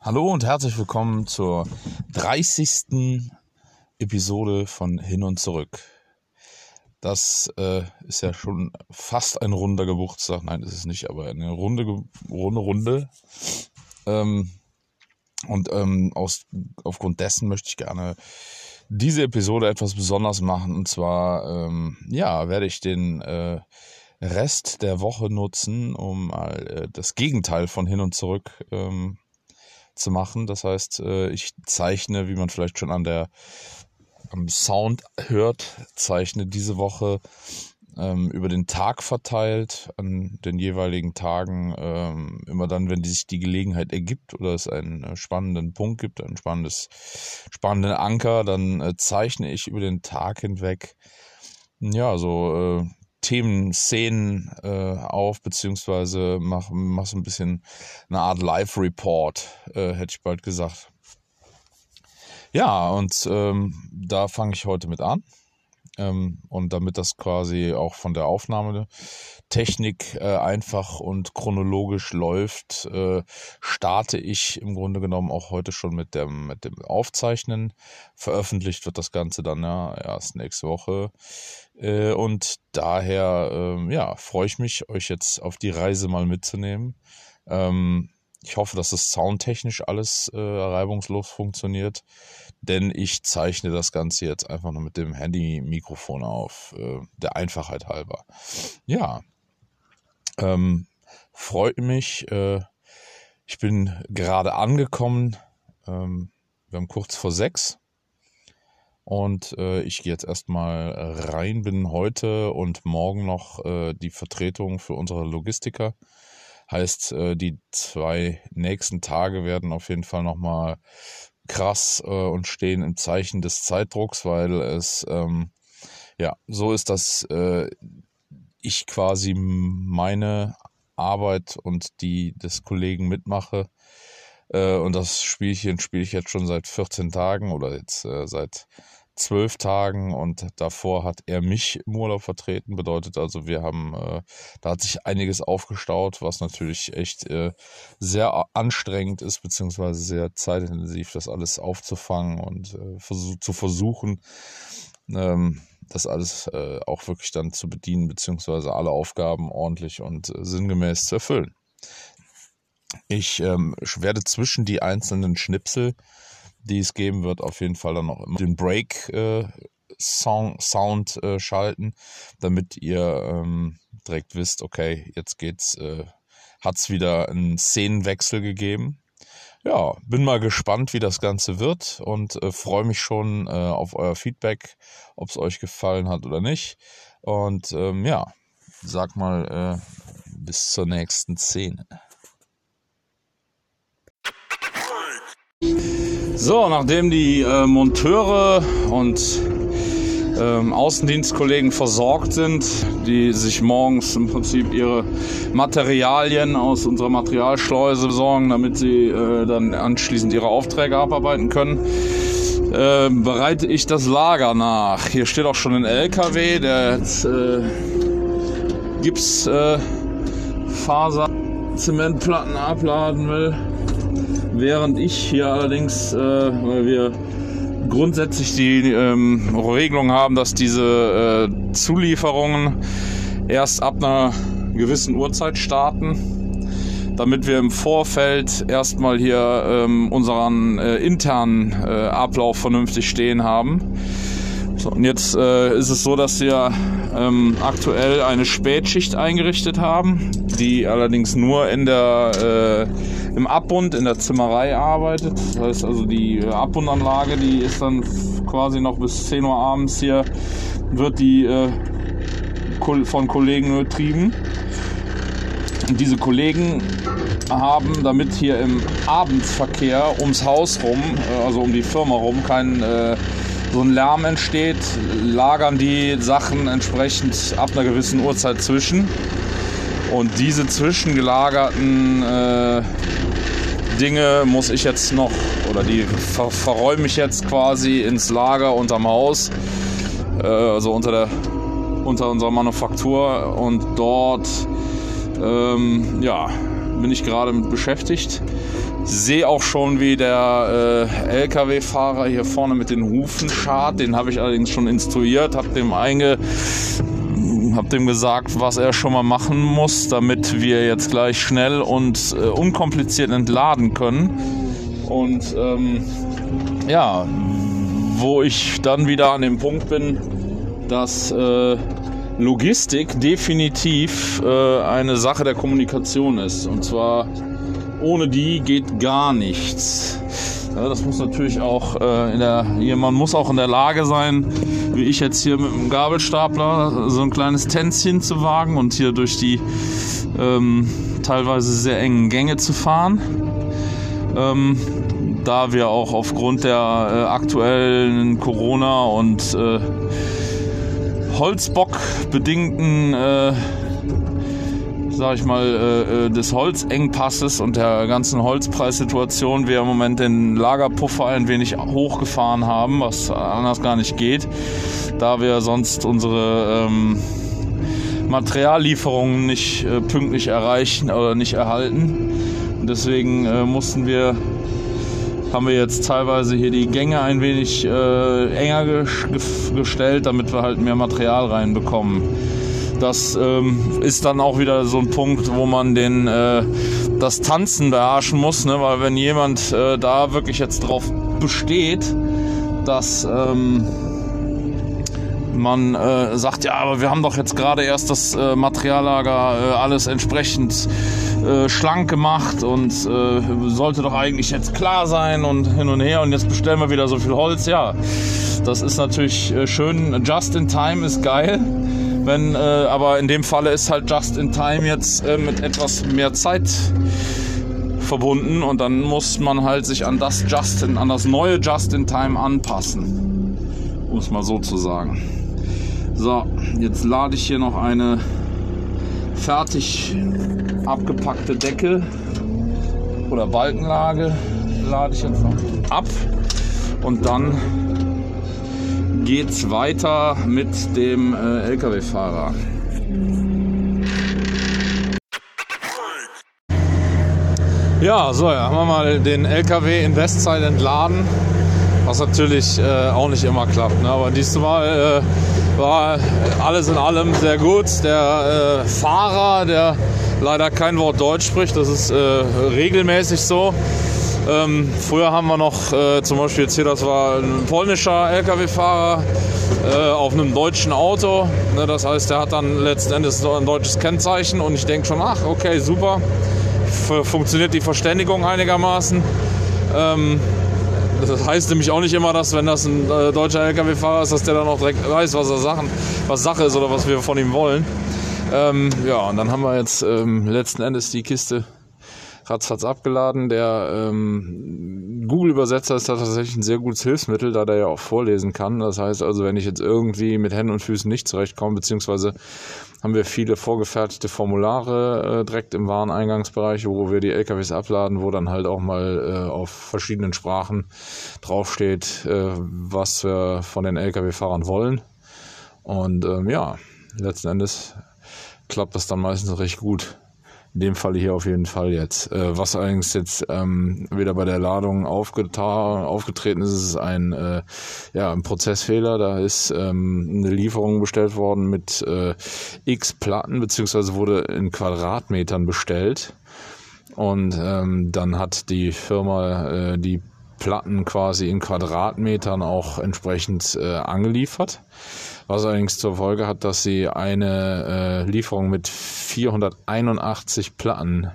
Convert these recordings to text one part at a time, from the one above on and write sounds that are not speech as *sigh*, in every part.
Hallo und herzlich willkommen zur 30. Episode von Hin und Zurück. Das äh, ist ja schon fast ein runder Geburtstag. Nein, ist nicht, aber eine runde, runde Runde. Ähm, und ähm, aus, aufgrund dessen möchte ich gerne diese Episode etwas besonders machen. Und zwar, ähm, ja, werde ich den äh, Rest der Woche nutzen, um äh, das Gegenteil von hin und zurück ähm, zu machen. Das heißt, äh, ich zeichne, wie man vielleicht schon an der am Sound hört, zeichne diese Woche ähm, über den Tag verteilt, an den jeweiligen Tagen, ähm, immer dann, wenn sich die Gelegenheit ergibt oder es einen äh, spannenden Punkt gibt, ein spannendes, spannenden Anker, dann äh, zeichne ich über den Tag hinweg, ja, so äh, Themen, Szenen äh, auf, beziehungsweise mach, mach so ein bisschen eine Art Live-Report, äh, hätte ich bald gesagt. Ja, und ähm, da fange ich heute mit an. Ähm, und damit das quasi auch von der Aufnahmetechnik äh, einfach und chronologisch läuft, äh, starte ich im Grunde genommen auch heute schon mit dem, mit dem Aufzeichnen. Veröffentlicht wird das Ganze dann ja erst nächste Woche. Äh, und daher ähm, ja, freue ich mich, euch jetzt auf die Reise mal mitzunehmen. Ähm, ich hoffe, dass es soundtechnisch alles äh, reibungslos funktioniert, denn ich zeichne das Ganze jetzt einfach nur mit dem Handy-Mikrofon auf, äh, der Einfachheit halber. Ja, ähm, freut mich. Äh, ich bin gerade angekommen. Ähm, wir haben kurz vor sechs. Und äh, ich gehe jetzt erstmal rein, bin heute und morgen noch äh, die Vertretung für unsere Logistiker. Heißt, äh, die zwei nächsten Tage werden auf jeden Fall nochmal krass äh, und stehen im Zeichen des Zeitdrucks, weil es ähm, ja so ist, dass äh, ich quasi meine Arbeit und die des Kollegen mitmache. Äh, und das Spielchen spiele ich jetzt schon seit 14 Tagen oder jetzt äh, seit zwölf Tagen und davor hat er mich im Urlaub vertreten. Bedeutet also, wir haben, äh, da hat sich einiges aufgestaut, was natürlich echt äh, sehr anstrengend ist, beziehungsweise sehr zeitintensiv, das alles aufzufangen und äh, versuch, zu versuchen, ähm, das alles äh, auch wirklich dann zu bedienen, beziehungsweise alle Aufgaben ordentlich und äh, sinngemäß zu erfüllen. Ich ähm, werde zwischen die einzelnen Schnipsel die es geben wird, auf jeden Fall dann noch immer den Break äh, Song, Sound äh, schalten, damit ihr ähm, direkt wisst, okay, jetzt geht's, äh, hat's wieder einen Szenenwechsel gegeben. Ja, bin mal gespannt, wie das Ganze wird und äh, freue mich schon äh, auf euer Feedback, ob es euch gefallen hat oder nicht. Und ähm, ja, sag mal äh, bis zur nächsten Szene. So, nachdem die äh, Monteure und ähm, Außendienstkollegen versorgt sind, die sich morgens im Prinzip ihre Materialien aus unserer Materialschleuse besorgen, damit sie äh, dann anschließend ihre Aufträge abarbeiten können, äh, bereite ich das Lager nach. Hier steht auch schon ein LKW, der jetzt äh, Gipsfaser Zementplatten abladen will während ich hier allerdings, äh, weil wir grundsätzlich die ähm, Regelung haben, dass diese äh, Zulieferungen erst ab einer gewissen Uhrzeit starten, damit wir im Vorfeld erstmal hier ähm, unseren äh, internen äh, Ablauf vernünftig stehen haben. So, und jetzt äh, ist es so, dass wir ähm, aktuell eine Spätschicht eingerichtet haben, die allerdings nur in der äh, im Abbund in der Zimmerei arbeitet. Das heißt also die äh, Abbundanlage, die ist dann quasi noch bis 10 Uhr abends hier, wird die äh, von Kollegen betrieben. Und diese Kollegen haben, damit hier im Abendsverkehr ums Haus rum, äh, also um die Firma rum, kein äh, so ein Lärm entsteht, lagern die Sachen entsprechend ab einer gewissen Uhrzeit zwischen. Und diese zwischengelagerten äh, Dinge muss ich jetzt noch, oder die ver verräume ich jetzt quasi ins Lager unterm Haus. äh, also unter der unter unserer Manufaktur und dort ähm, ja, bin ich gerade mit beschäftigt. Sehe auch schon, wie der äh, LKW-Fahrer hier vorne mit den Hufen schart. Den habe ich allerdings schon instruiert, habe dem einge habe dem gesagt, was er schon mal machen muss, damit wir jetzt gleich schnell und äh, unkompliziert entladen können. Und ähm, ja, wo ich dann wieder an dem Punkt bin, dass äh, Logistik definitiv äh, eine Sache der Kommunikation ist. Und zwar ohne die geht gar nichts. Ja, das muss natürlich auch äh, in der, man muss auch in der Lage sein, wie ich jetzt hier mit dem Gabelstapler so ein kleines Tänzchen zu wagen und hier durch die ähm, teilweise sehr engen Gänge zu fahren. Ähm, da wir auch aufgrund der äh, aktuellen Corona und äh, Holzbock bedingten äh, sag ich mal, äh, äh, des Holzengpasses und der ganzen Holzpreissituation wir im Moment den Lagerpuffer ein wenig hochgefahren haben, was anders gar nicht geht, da wir sonst unsere ähm, Materiallieferungen nicht äh, pünktlich erreichen oder nicht erhalten. Und deswegen mussten wir haben wir jetzt teilweise hier die Gänge ein wenig äh, enger gestellt, damit wir halt mehr Material reinbekommen. Das ähm, ist dann auch wieder so ein Punkt, wo man den, äh, das Tanzen beherrschen muss, ne? weil wenn jemand äh, da wirklich jetzt drauf besteht, dass ähm, man äh, sagt, ja, aber wir haben doch jetzt gerade erst das äh, Materiallager äh, alles entsprechend äh, schlank gemacht und sollte doch eigentlich jetzt klar sein und hin und her und jetzt bestellen wir wieder so viel Holz. Ja, das ist natürlich schön. Just in time ist geil. Wenn, äh, aber in dem Falle ist halt Just in Time jetzt äh, mit etwas mehr Zeit verbunden und dann muss man halt sich an das Justin, an das neue Just in Time anpassen. Um es mal so zu sagen. So, jetzt lade ich hier noch eine fertig abgepackte Decke oder Balkenlage lade ich jetzt noch ab und dann geht's weiter mit dem äh, LKW-Fahrer. Ja, so, ja, haben wir mal den LKW in Westzeit entladen, was natürlich äh, auch nicht immer klappt. Ne? Aber diesmal äh, war alles in allem sehr gut. Der äh, Fahrer, der leider kein Wort Deutsch spricht, das ist äh, regelmäßig so. Ähm, früher haben wir noch äh, zum Beispiel jetzt hier, das war ein polnischer LKW-Fahrer äh, auf einem deutschen Auto. Ne, das heißt, der hat dann letzten Endes ein deutsches Kennzeichen und ich denke schon, ach, okay, super. F funktioniert die Verständigung einigermaßen. Ähm, das heißt nämlich auch nicht immer, dass wenn das ein äh, deutscher LKW-Fahrer ist, dass der dann auch direkt weiß, was er Sachen, was Sache ist oder was wir von ihm wollen. Ähm, ja, und dann haben wir jetzt ähm, letzten Endes die Kiste ratzfatz abgeladen. Der ähm, Google-Übersetzer ist da tatsächlich ein sehr gutes Hilfsmittel, da der ja auch vorlesen kann. Das heißt also, wenn ich jetzt irgendwie mit Händen und Füßen nicht zurechtkomme, beziehungsweise haben wir viele vorgefertigte Formulare äh, direkt im Wareneingangsbereich, wo wir die LKWs abladen, wo dann halt auch mal äh, auf verschiedenen Sprachen draufsteht, äh, was wir von den LKW-Fahrern wollen. Und ähm, ja, letzten Endes klappt das dann meistens recht gut. In dem Fall hier auf jeden Fall jetzt. Äh, was allerdings jetzt ähm, wieder bei der Ladung aufgetreten ist, ist ein, äh, ja, ein Prozessfehler. Da ist ähm, eine Lieferung bestellt worden mit äh, x Platten, beziehungsweise wurde in Quadratmetern bestellt. Und ähm, dann hat die Firma äh, die Platten quasi in Quadratmetern auch entsprechend äh, angeliefert was allerdings zur Folge hat, dass sie eine äh, Lieferung mit 481 Platten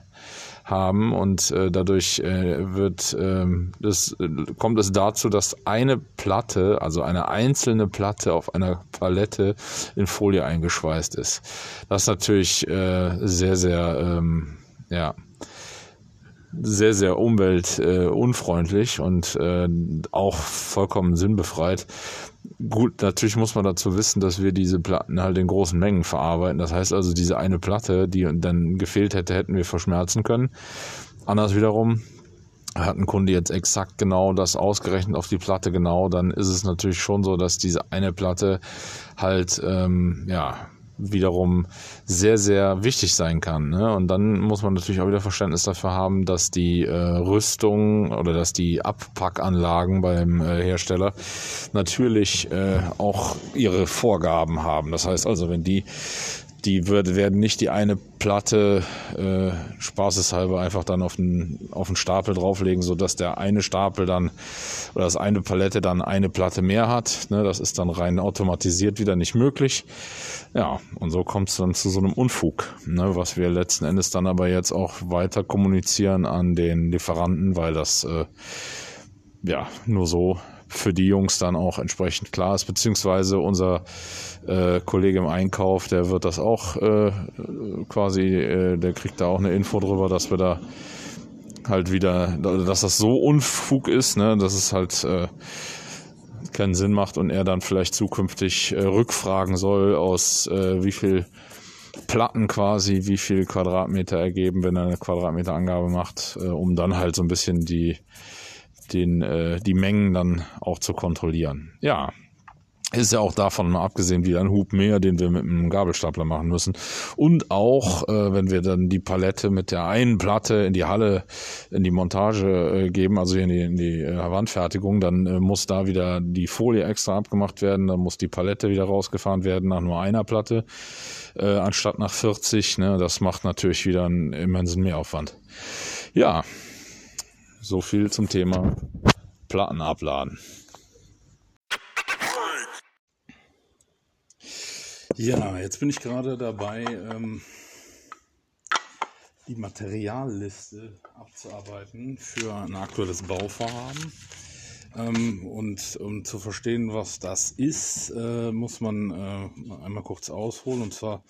haben und äh, dadurch äh, wird äh, das, kommt es dazu, dass eine Platte, also eine einzelne Platte auf einer Palette in Folie eingeschweißt ist. Das ist natürlich äh, sehr, sehr, ähm, ja, sehr, sehr umweltunfreundlich äh, und äh, auch vollkommen sinnbefreit. Gut, natürlich muss man dazu wissen, dass wir diese Platten halt in großen Mengen verarbeiten. Das heißt also, diese eine Platte, die dann gefehlt hätte, hätten wir verschmerzen können. Anders wiederum hat ein Kunde jetzt exakt genau das ausgerechnet auf die Platte genau, dann ist es natürlich schon so, dass diese eine Platte halt ähm, ja wiederum sehr, sehr wichtig sein kann. Ne? Und dann muss man natürlich auch wieder Verständnis dafür haben, dass die äh, Rüstung oder dass die Abpackanlagen beim äh, Hersteller natürlich äh, auch ihre Vorgaben haben. Das heißt also, wenn die die wird, werden nicht die eine Platte äh, spaßeshalber einfach dann auf den, auf den Stapel drauflegen, sodass der eine Stapel dann oder das eine Palette dann eine Platte mehr hat. Ne, das ist dann rein automatisiert wieder nicht möglich. Ja, und so kommt es dann zu so einem Unfug, ne, was wir letzten Endes dann aber jetzt auch weiter kommunizieren an den Lieferanten, weil das äh, ja nur so für die Jungs dann auch entsprechend klar ist, beziehungsweise unser äh, Kollege im Einkauf, der wird das auch äh, quasi, äh, der kriegt da auch eine Info drüber, dass wir da halt wieder, dass das so Unfug ist, ne, dass es halt äh, keinen Sinn macht und er dann vielleicht zukünftig äh, rückfragen soll, aus äh, wie viel Platten quasi, wie viel Quadratmeter ergeben, wenn er eine Quadratmeterangabe macht, äh, um dann halt so ein bisschen die den, äh, die Mengen dann auch zu kontrollieren. Ja, ist ja auch davon mal abgesehen wie ein Hub mehr, den wir mit einem Gabelstapler machen müssen. Und auch, äh, wenn wir dann die Palette mit der einen Platte in die Halle, in die Montage äh, geben, also in die, in die äh, Wandfertigung, dann äh, muss da wieder die Folie extra abgemacht werden, dann muss die Palette wieder rausgefahren werden nach nur einer Platte, äh, anstatt nach 40. Ne? Das macht natürlich wieder einen immensen Mehraufwand. Ja, so viel zum Thema Platten abladen. Ja, jetzt bin ich gerade dabei, ähm, die Materialliste abzuarbeiten für ein aktuelles Bauvorhaben. Ähm, und um zu verstehen, was das ist, äh, muss man äh, einmal kurz ausholen. Und zwar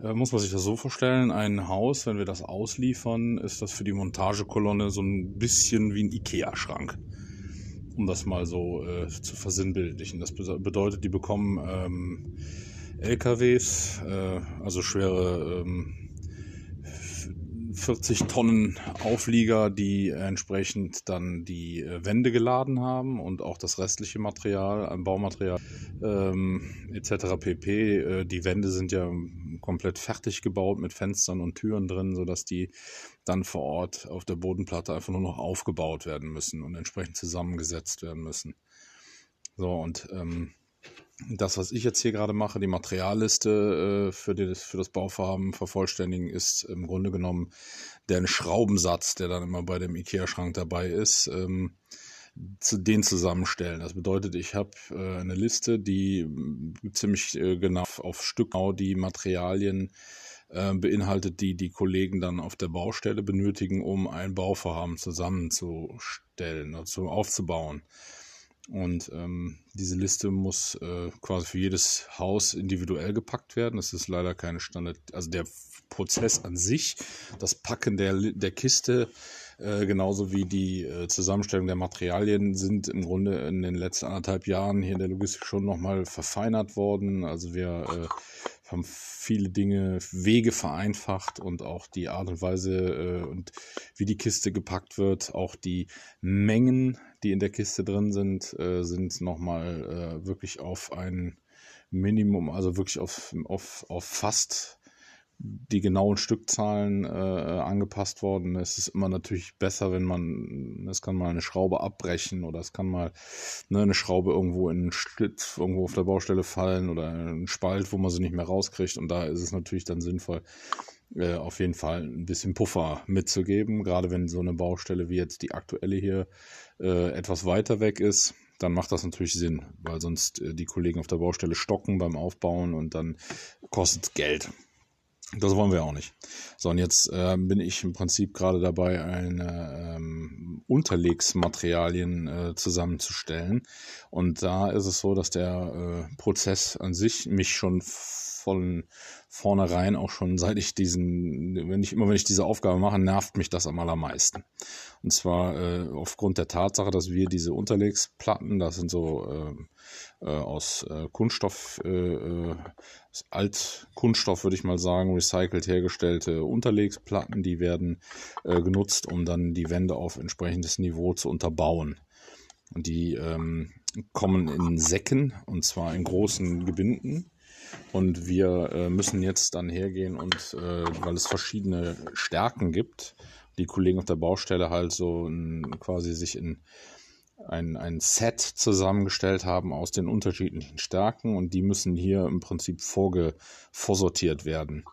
äh, muss man sich das so vorstellen, ein Haus, wenn wir das ausliefern, ist das für die Montagekolonne so ein bisschen wie ein Ikea-Schrank. Um das mal so äh, zu versinnbildlichen. Das bedeutet, die bekommen ähm, LKWs, äh, also schwere ähm, 40 Tonnen Auflieger, die entsprechend dann die äh, Wände geladen haben und auch das restliche Material, Baumaterial ähm, etc. pp. Äh, die Wände sind ja komplett fertig gebaut mit Fenstern und Türen drin, sodass die dann vor Ort auf der Bodenplatte einfach nur noch aufgebaut werden müssen und entsprechend zusammengesetzt werden müssen. So und ähm, das, was ich jetzt hier gerade mache, die Materialliste äh, für, das, für das Bauvorhaben vervollständigen, ist im Grunde genommen der Schraubensatz, der dann immer bei dem IKEA-Schrank dabei ist, ähm, zu den zusammenstellen. Das bedeutet, ich habe äh, eine Liste, die äh, ziemlich äh, genau auf Stück genau die Materialien äh, beinhaltet, die die Kollegen dann auf der Baustelle benötigen, um ein Bauvorhaben zusammenzustellen, also aufzubauen. Und ähm, diese Liste muss äh, quasi für jedes Haus individuell gepackt werden. Das ist leider keine Standard, also der Prozess an sich, das Packen der, der Kiste, äh, genauso wie die äh, Zusammenstellung der Materialien sind im Grunde in den letzten anderthalb Jahren hier in der Logistik schon nochmal verfeinert worden. Also wir äh, haben viele Dinge, Wege vereinfacht und auch die Art und Weise äh, und wie die Kiste gepackt wird, auch die Mengen, die in der Kiste drin sind, äh, sind nochmal äh, wirklich auf ein Minimum, also wirklich auf, auf, auf fast die genauen Stückzahlen äh, angepasst worden. Es ist immer natürlich besser, wenn man, es kann mal eine Schraube abbrechen oder es kann mal ne, eine Schraube irgendwo in einen Schlitz irgendwo auf der Baustelle fallen oder ein Spalt, wo man sie nicht mehr rauskriegt. Und da ist es natürlich dann sinnvoll, äh, auf jeden Fall ein bisschen Puffer mitzugeben. Gerade wenn so eine Baustelle wie jetzt die aktuelle hier äh, etwas weiter weg ist, dann macht das natürlich Sinn, weil sonst äh, die Kollegen auf der Baustelle stocken beim Aufbauen und dann kostet es Geld. Das wollen wir auch nicht. So, und jetzt äh, bin ich im Prinzip gerade dabei, eine ähm, Unterlegsmaterialien äh, zusammenzustellen. Und da ist es so, dass der äh, Prozess an sich mich schon von vornherein auch schon seit ich diesen, wenn ich immer wenn ich diese Aufgabe mache, nervt mich das am allermeisten. Und zwar äh, aufgrund der Tatsache, dass wir diese Unterlegsplatten, das sind so äh, äh aus äh, Kunststoff, Altkunststoff würde ich mal sagen, recycelt hergestellte Unterlegsplatten, die werden äh, genutzt, um dann die Wände auf entsprechendes Niveau zu unterbauen. Die ähm, kommen in Säcken und zwar in großen Gebinden. Und wir äh, müssen jetzt dann hergehen und, äh, weil es verschiedene Stärken gibt, die Kollegen auf der Baustelle halt so ein, quasi sich in ein, ein Set zusammengestellt haben aus den unterschiedlichen Stärken und die müssen hier im Prinzip vorge, vorsortiert werden.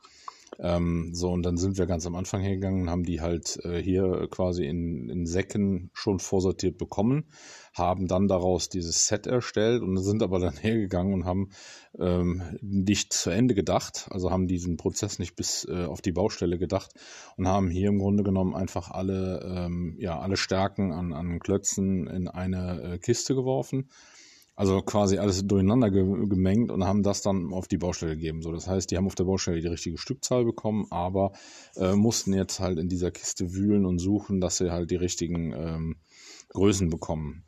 Ähm, so, und dann sind wir ganz am Anfang hergegangen und haben die halt äh, hier quasi in, in Säcken schon vorsortiert bekommen, haben dann daraus dieses Set erstellt und sind aber dann *laughs* hergegangen und haben ähm, nicht zu Ende gedacht, also haben diesen Prozess nicht bis äh, auf die Baustelle gedacht und haben hier im Grunde genommen einfach alle, ähm, ja, alle Stärken an, an Klötzen in eine äh, Kiste geworfen also quasi alles durcheinander gemengt und haben das dann auf die Baustelle gegeben. So, das heißt, die haben auf der Baustelle die richtige Stückzahl bekommen, aber äh, mussten jetzt halt in dieser Kiste wühlen und suchen, dass sie halt die richtigen ähm, Größen bekommen.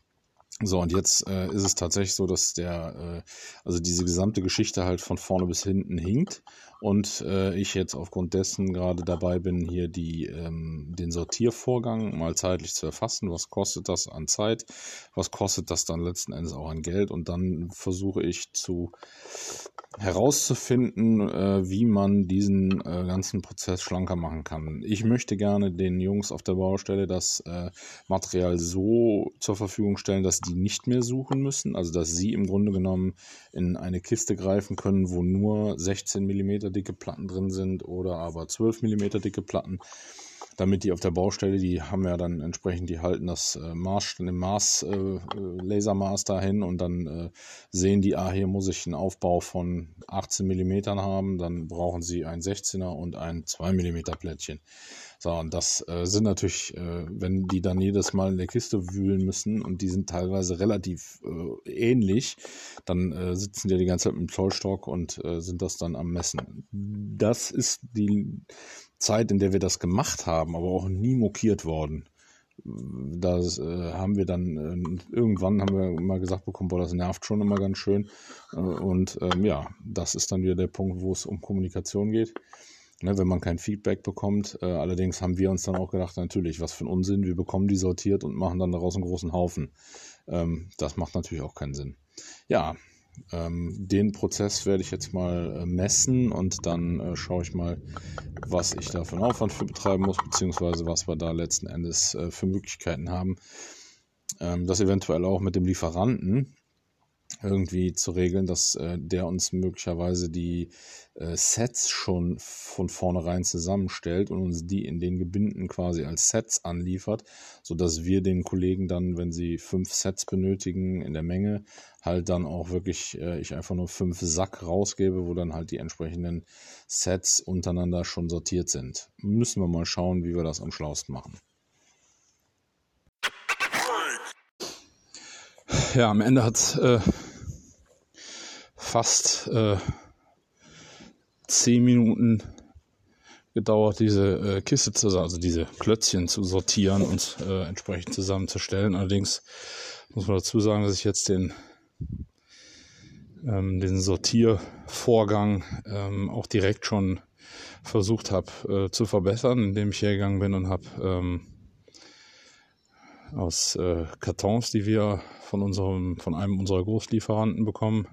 So, und jetzt äh, ist es tatsächlich so, dass der, äh, also diese gesamte Geschichte halt von vorne bis hinten hinkt und äh, ich jetzt aufgrund dessen gerade dabei bin, hier die, ähm, den Sortiervorgang mal zeitlich zu erfassen. Was kostet das an Zeit? Was kostet das dann letzten Endes auch an Geld? Und dann versuche ich zu herauszufinden, äh, wie man diesen äh, ganzen Prozess schlanker machen kann. Ich möchte gerne den Jungs auf der Baustelle das äh, Material so zur Verfügung stellen, dass die nicht mehr suchen müssen, also dass sie im Grunde genommen in eine Kiste greifen können, wo nur 16 mm dicke Platten drin sind oder aber 12 mm dicke Platten damit die auf der Baustelle, die haben ja dann entsprechend, die halten das äh, Maß, den Maß, äh, äh, Lasermaß dahin und dann äh, sehen die, ah, hier muss ich einen Aufbau von 18 mm haben, dann brauchen sie ein 16er und ein 2 mm Plättchen. So, und das äh, sind natürlich, äh, wenn die dann jedes Mal in der Kiste wühlen müssen und die sind teilweise relativ äh, ähnlich, dann äh, sitzen die die ganze Zeit mit dem Zollstock und äh, sind das dann am Messen. Das ist die Zeit, in der wir das gemacht haben, aber auch nie mokiert worden. Das äh, haben wir dann äh, irgendwann haben wir mal gesagt bekommen, boah, das nervt schon immer ganz schön. Äh, und ähm, ja, das ist dann wieder der Punkt, wo es um Kommunikation geht. Ne, wenn man kein Feedback bekommt. Äh, allerdings haben wir uns dann auch gedacht, natürlich, was für ein Unsinn, wir bekommen die sortiert und machen dann daraus einen großen Haufen. Ähm, das macht natürlich auch keinen Sinn. Ja, ähm, den Prozess werde ich jetzt mal äh, messen und dann äh, schaue ich mal, was ich da für einen Aufwand für betreiben muss, beziehungsweise was wir da letzten Endes äh, für Möglichkeiten haben. Ähm, das eventuell auch mit dem Lieferanten irgendwie zu regeln, dass äh, der uns möglicherweise die äh, Sets schon von vornherein zusammenstellt und uns die in den Gebinden quasi als Sets anliefert, sodass wir den Kollegen dann, wenn sie fünf Sets benötigen in der Menge, halt dann auch wirklich äh, ich einfach nur fünf Sack rausgebe, wo dann halt die entsprechenden Sets untereinander schon sortiert sind. Müssen wir mal schauen, wie wir das am schlausten machen. Ja, am Ende hat äh, fast äh, zehn Minuten gedauert, diese äh, Kiste zu, also diese Klötzchen zu sortieren und äh, entsprechend zusammenzustellen. Allerdings muss man dazu sagen, dass ich jetzt den ähm, den Sortiervorgang ähm, auch direkt schon versucht habe äh, zu verbessern, indem ich hergegangen bin und habe ähm, aus äh, Kartons, die wir von unserem, von einem unserer Großlieferanten bekommen,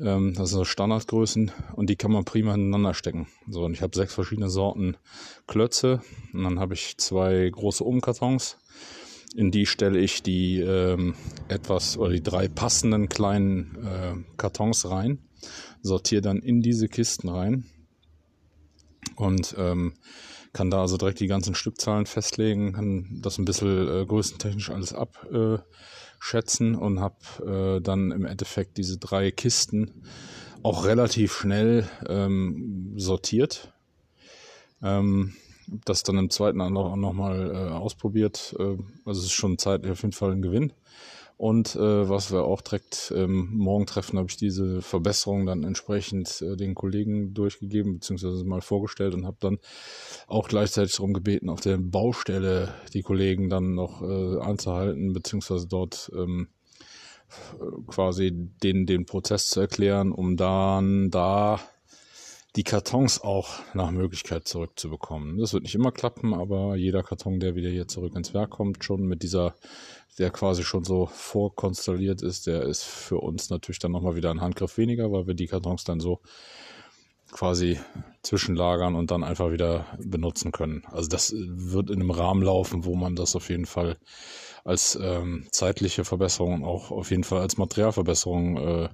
ähm, das sind so Standardgrößen und die kann man prima ineinander stecken. So, und ich habe sechs verschiedene Sorten Klötze und dann habe ich zwei große Umkartons in die stelle ich die ähm, etwas oder die drei passenden kleinen äh, Kartons rein, sortiere dann in diese Kisten rein und ähm, kann da also direkt die ganzen Stückzahlen festlegen, kann das ein bisschen äh, größentechnisch alles abschätzen äh, und habe äh, dann im Endeffekt diese drei Kisten auch relativ schnell ähm, sortiert. Ähm, das dann im zweiten auch nochmal äh, ausprobiert. Äh, also es ist schon zeitlich auf jeden Fall ein Gewinn. Und äh, was wir auch direkt ähm, morgen treffen, habe ich diese Verbesserung dann entsprechend äh, den Kollegen durchgegeben, beziehungsweise mal vorgestellt und habe dann auch gleichzeitig darum gebeten, auf der Baustelle die Kollegen dann noch äh, anzuhalten, beziehungsweise dort ähm, quasi den, den Prozess zu erklären, um dann da die Kartons auch nach Möglichkeit zurückzubekommen. Das wird nicht immer klappen, aber jeder Karton, der wieder hier zurück ins Werk kommt, schon mit dieser, der quasi schon so vorkonstelliert ist, der ist für uns natürlich dann nochmal wieder ein Handgriff weniger, weil wir die Kartons dann so quasi zwischenlagern und dann einfach wieder benutzen können. Also das wird in einem Rahmen laufen, wo man das auf jeden Fall als ähm, zeitliche Verbesserung und auch auf jeden Fall als Materialverbesserung äh,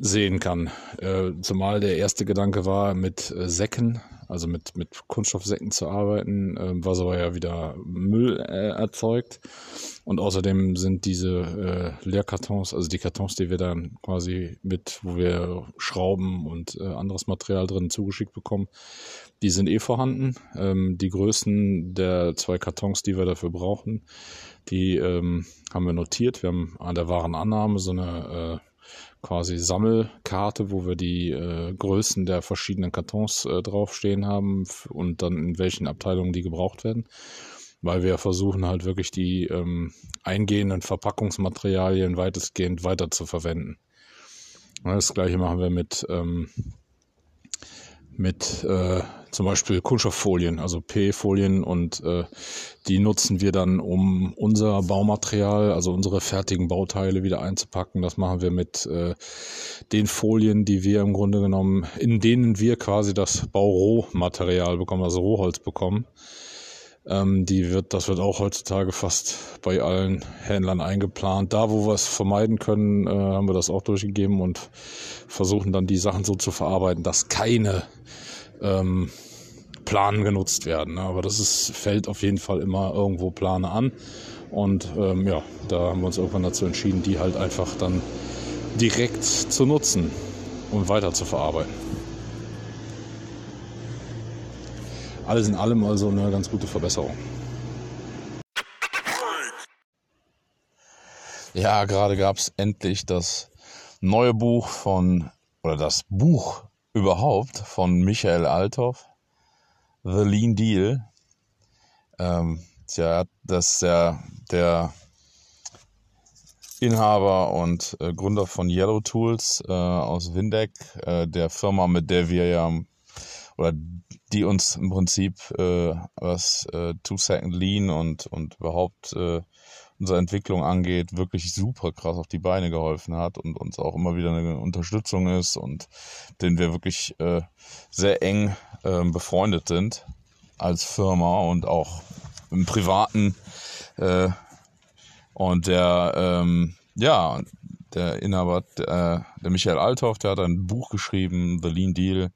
sehen kann. Äh, zumal der erste Gedanke war, mit äh, Säcken, also mit, mit Kunststoffsäcken zu arbeiten, äh, was aber ja wieder Müll äh, erzeugt. Und außerdem sind diese äh, Leerkartons, also die Kartons, die wir dann quasi mit, wo wir Schrauben und äh, anderes Material drin zugeschickt bekommen, die sind eh vorhanden. Ähm, die Größen der zwei Kartons, die wir dafür brauchen, die ähm, haben wir notiert. Wir haben an der Warenannahme so eine äh, quasi Sammelkarte, wo wir die äh, Größen der verschiedenen Kartons äh, draufstehen haben und dann in welchen Abteilungen die gebraucht werden. Weil wir versuchen halt wirklich die ähm, eingehenden Verpackungsmaterialien weitestgehend weiter zu verwenden. Das gleiche machen wir mit ähm, mit äh, zum Beispiel Kunststofffolien, also P-Folien und äh, die nutzen wir dann, um unser Baumaterial, also unsere fertigen Bauteile wieder einzupacken. Das machen wir mit äh, den Folien, die wir im Grunde genommen, in denen wir quasi das Baurohmaterial bekommen, also Rohholz bekommen. Ähm, die wird, das wird auch heutzutage fast bei allen Händlern eingeplant. Da, wo wir es vermeiden können, äh, haben wir das auch durchgegeben und versuchen dann die Sachen so zu verarbeiten, dass keine ähm, Planen genutzt werden. Ne? Aber das ist, fällt auf jeden Fall immer irgendwo Plane an. Und ähm, ja, da haben wir uns irgendwann dazu entschieden, die halt einfach dann direkt zu nutzen und weiter zu verarbeiten. Alles in allem also eine ganz gute Verbesserung. Ja, gerade gab es endlich das neue Buch von, oder das Buch überhaupt von Michael Althoff, The Lean Deal. Ähm, tja, das ist der, der Inhaber und äh, Gründer von Yellow Tools äh, aus Windeck, äh, der Firma, mit der wir ja oder die uns im Prinzip äh, was äh, Two-Second Lean und, und überhaupt äh, unsere Entwicklung angeht, wirklich super krass auf die Beine geholfen hat und uns auch immer wieder eine Unterstützung ist und den wir wirklich äh, sehr eng äh, befreundet sind als Firma und auch im Privaten. Äh, und der, ähm, ja, der Inhaber, der, der Michael Althoff, der hat ein Buch geschrieben, The Lean Deal,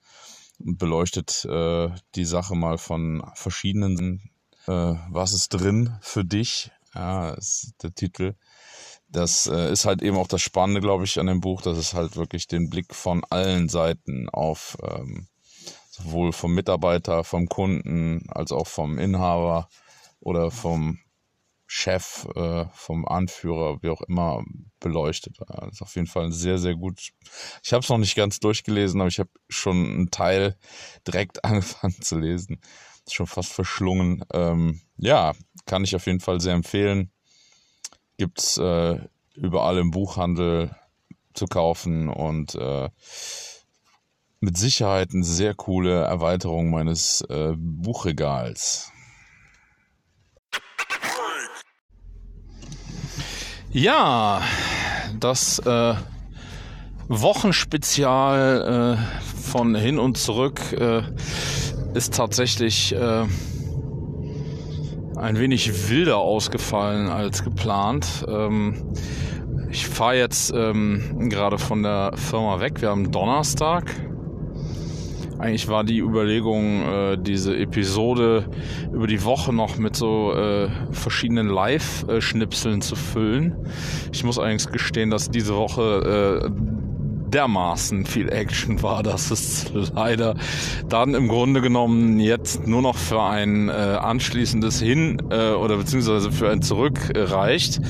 beleuchtet äh, die Sache mal von verschiedenen, äh, was ist drin für dich, ja, ist der Titel. Das äh, ist halt eben auch das Spannende, glaube ich, an dem Buch, dass es halt wirklich den Blick von allen Seiten auf ähm, sowohl vom Mitarbeiter, vom Kunden, als auch vom Inhaber oder vom Chef, äh, vom Anführer, wie auch immer, beleuchtet. Das ist auf jeden Fall sehr, sehr gut. Ich habe es noch nicht ganz durchgelesen, aber ich habe schon einen Teil direkt *laughs* angefangen zu lesen. Ist schon fast verschlungen. Ähm, ja, kann ich auf jeden Fall sehr empfehlen. Gibt's äh, überall im Buchhandel zu kaufen und äh, mit Sicherheit eine sehr coole Erweiterung meines äh, Buchregals. Ja, das äh, Wochenspezial äh, von hin und zurück äh, ist tatsächlich äh, ein wenig wilder ausgefallen als geplant. Ähm, ich fahre jetzt ähm, gerade von der Firma weg. Wir haben Donnerstag. Eigentlich war die Überlegung, äh, diese Episode über die Woche noch mit so äh, verschiedenen Live-Schnipseln zu füllen. Ich muss allerdings gestehen, dass diese Woche äh, dermaßen viel Action war, dass es *laughs* leider dann im Grunde genommen jetzt nur noch für ein äh, anschließendes Hin äh, oder beziehungsweise für ein Zurück äh, reicht.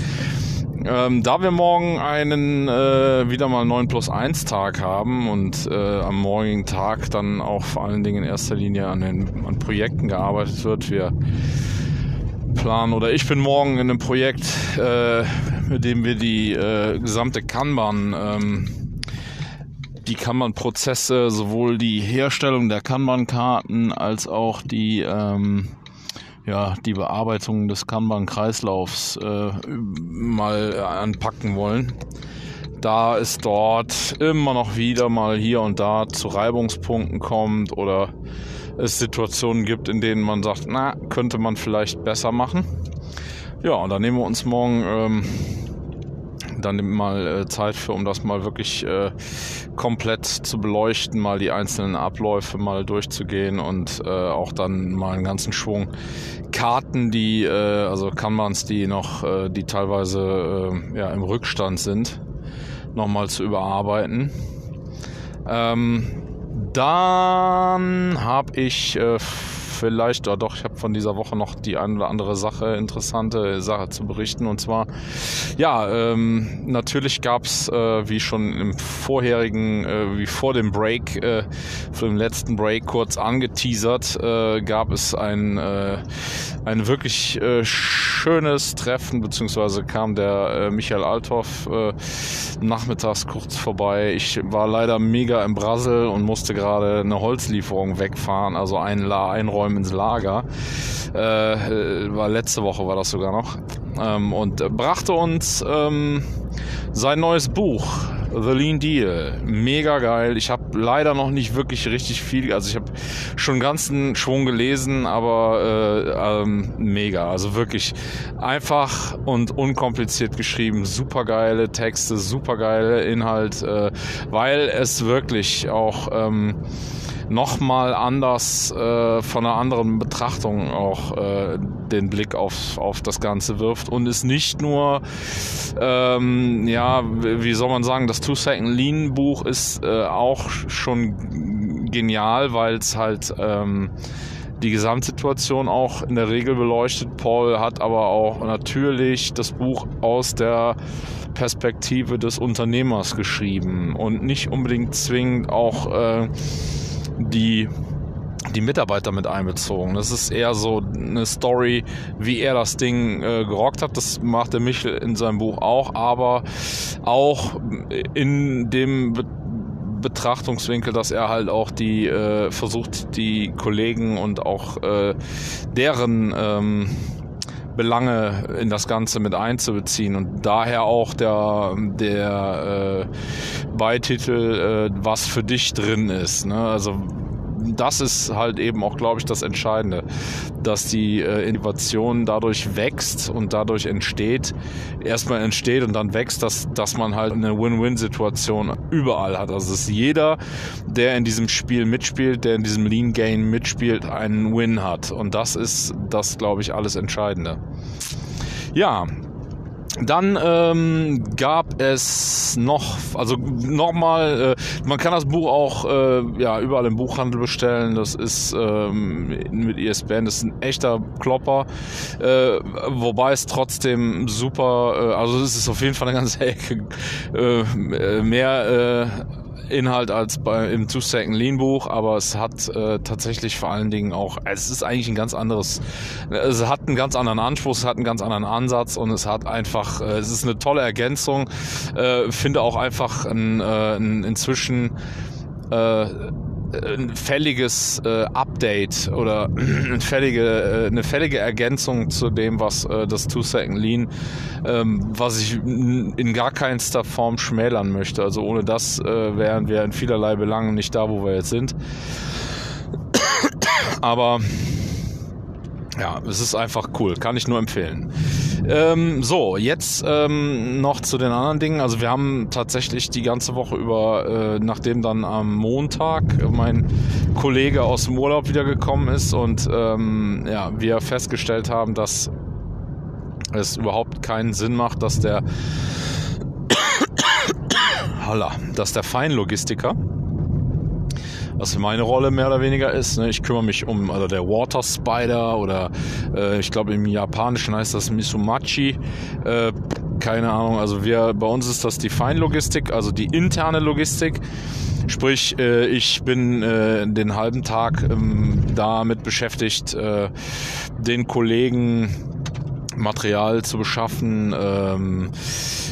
Ähm, da wir morgen einen äh, wieder mal 9 plus 1 Tag haben und äh, am morgigen Tag dann auch vor allen Dingen in erster Linie an den an Projekten gearbeitet wird, wir planen oder ich bin morgen in einem Projekt, äh, mit dem wir die äh, gesamte Kanban, ähm, die Kanban-Prozesse, sowohl die Herstellung der Kanban-Karten als auch die ähm, ja, die Bearbeitung des Kanban-Kreislaufs äh, mal anpacken wollen. Da es dort immer noch wieder mal hier und da zu Reibungspunkten kommt oder es Situationen gibt, in denen man sagt, na, könnte man vielleicht besser machen. Ja, und da nehmen wir uns morgen ähm, dann mal äh, Zeit für, um das mal wirklich äh, komplett zu beleuchten, mal die einzelnen Abläufe mal durchzugehen und äh, auch dann mal einen ganzen Schwung Karten, die, äh, also Kanbans, die noch, äh, die teilweise äh, ja, im Rückstand sind, nochmal zu überarbeiten. Ähm, dann habe ich äh, vielleicht, ja doch, ich habe von dieser Woche noch die eine oder andere Sache, interessante Sache zu berichten. Und zwar, ja, ähm, natürlich gab es, äh, wie schon im vorherigen, äh, wie vor dem Break, äh, vor dem letzten Break kurz angeteasert, äh, gab es ein, äh, ein wirklich äh, schönes Treffen, beziehungsweise kam der Michael Althoff nachmittags kurz vorbei. Ich war leider mega im Brassel und musste gerade eine Holzlieferung wegfahren, also ein einräumen Räumen ins Lager. Äh, war letzte Woche war das sogar noch. Ähm, und brachte uns ähm, sein neues Buch, The Lean Deal. Mega geil. Ich habe leider noch nicht wirklich richtig viel, also ich habe schon ganzen Schwung gelesen, aber äh, ähm, mega. Also wirklich einfach und unkompliziert geschrieben. Super geile Texte, super geile Inhalt, äh, weil es wirklich auch ähm, nochmal anders äh, von einer anderen Betrachtung auch äh, den Blick auf, auf das Ganze wirft und ist nicht nur, ähm, ja, wie soll man sagen, das Two-Second Lean Buch ist äh, auch schon genial, weil es halt ähm, die Gesamtsituation auch in der Regel beleuchtet. Paul hat aber auch natürlich das Buch aus der Perspektive des Unternehmers geschrieben und nicht unbedingt zwingend auch äh, die die Mitarbeiter mit einbezogen. Das ist eher so eine Story, wie er das Ding äh, gerockt hat. Das macht der Michel in seinem Buch auch, aber auch in dem Be Betrachtungswinkel, dass er halt auch die äh, versucht, die Kollegen und auch äh, deren ähm, Belange in das Ganze mit einzubeziehen und daher auch der, der äh, Beititel, äh, was für dich drin ist. Ne? Also das ist halt eben auch, glaube ich, das Entscheidende, dass die äh, Innovation dadurch wächst und dadurch entsteht, erstmal entsteht und dann wächst, dass, dass man halt eine Win-Win-Situation überall hat. Also dass jeder, der in diesem Spiel mitspielt, der in diesem Lean Gain mitspielt, einen Win hat. Und das ist das, glaube ich, alles Entscheidende. Ja, dann ähm, gab es noch, also nochmal, äh, man kann das Buch auch äh, ja, überall im Buchhandel bestellen. Das ist ähm, mit ISBN, das ist ein echter Klopper. Äh, wobei es trotzdem super, äh, also es ist auf jeden Fall eine ganze Ecke äh, mehr äh, Inhalt als bei, im Two-Second Lean-Buch, aber es hat äh, tatsächlich vor allen Dingen auch, es ist eigentlich ein ganz anderes, es hat einen ganz anderen Anspruch, es hat einen ganz anderen Ansatz und es hat einfach, äh, es ist eine tolle Ergänzung. Äh, finde auch einfach ein, äh, ein inzwischen äh, ein fälliges äh, Update oder *clears throat* eine fällige, äh, eine fällige Ergänzung zu dem, was äh, das Two-Second Lean, ähm, was ich in gar keinster Form schmälern möchte. Also ohne das äh, wären wir in vielerlei Belangen nicht da, wo wir jetzt sind. Aber ja, es ist einfach cool, kann ich nur empfehlen. Ähm, so, jetzt ähm, noch zu den anderen Dingen. Also wir haben tatsächlich die ganze Woche über, äh, nachdem dann am Montag mein Kollege aus dem Urlaub wiedergekommen ist und ähm, ja, wir festgestellt haben, dass es überhaupt keinen Sinn macht, dass der *coughs* Holla, dass der Feinlogistiker was meine Rolle mehr oder weniger ist. Ne? Ich kümmere mich um also der Water Spider oder äh, ich glaube im Japanischen heißt das Misumachi. Äh, keine Ahnung, also wir, bei uns ist das die Feinlogistik, also die interne Logistik. Sprich, äh, ich bin äh, den halben Tag ähm, damit beschäftigt, äh, den Kollegen Material zu beschaffen, ähm,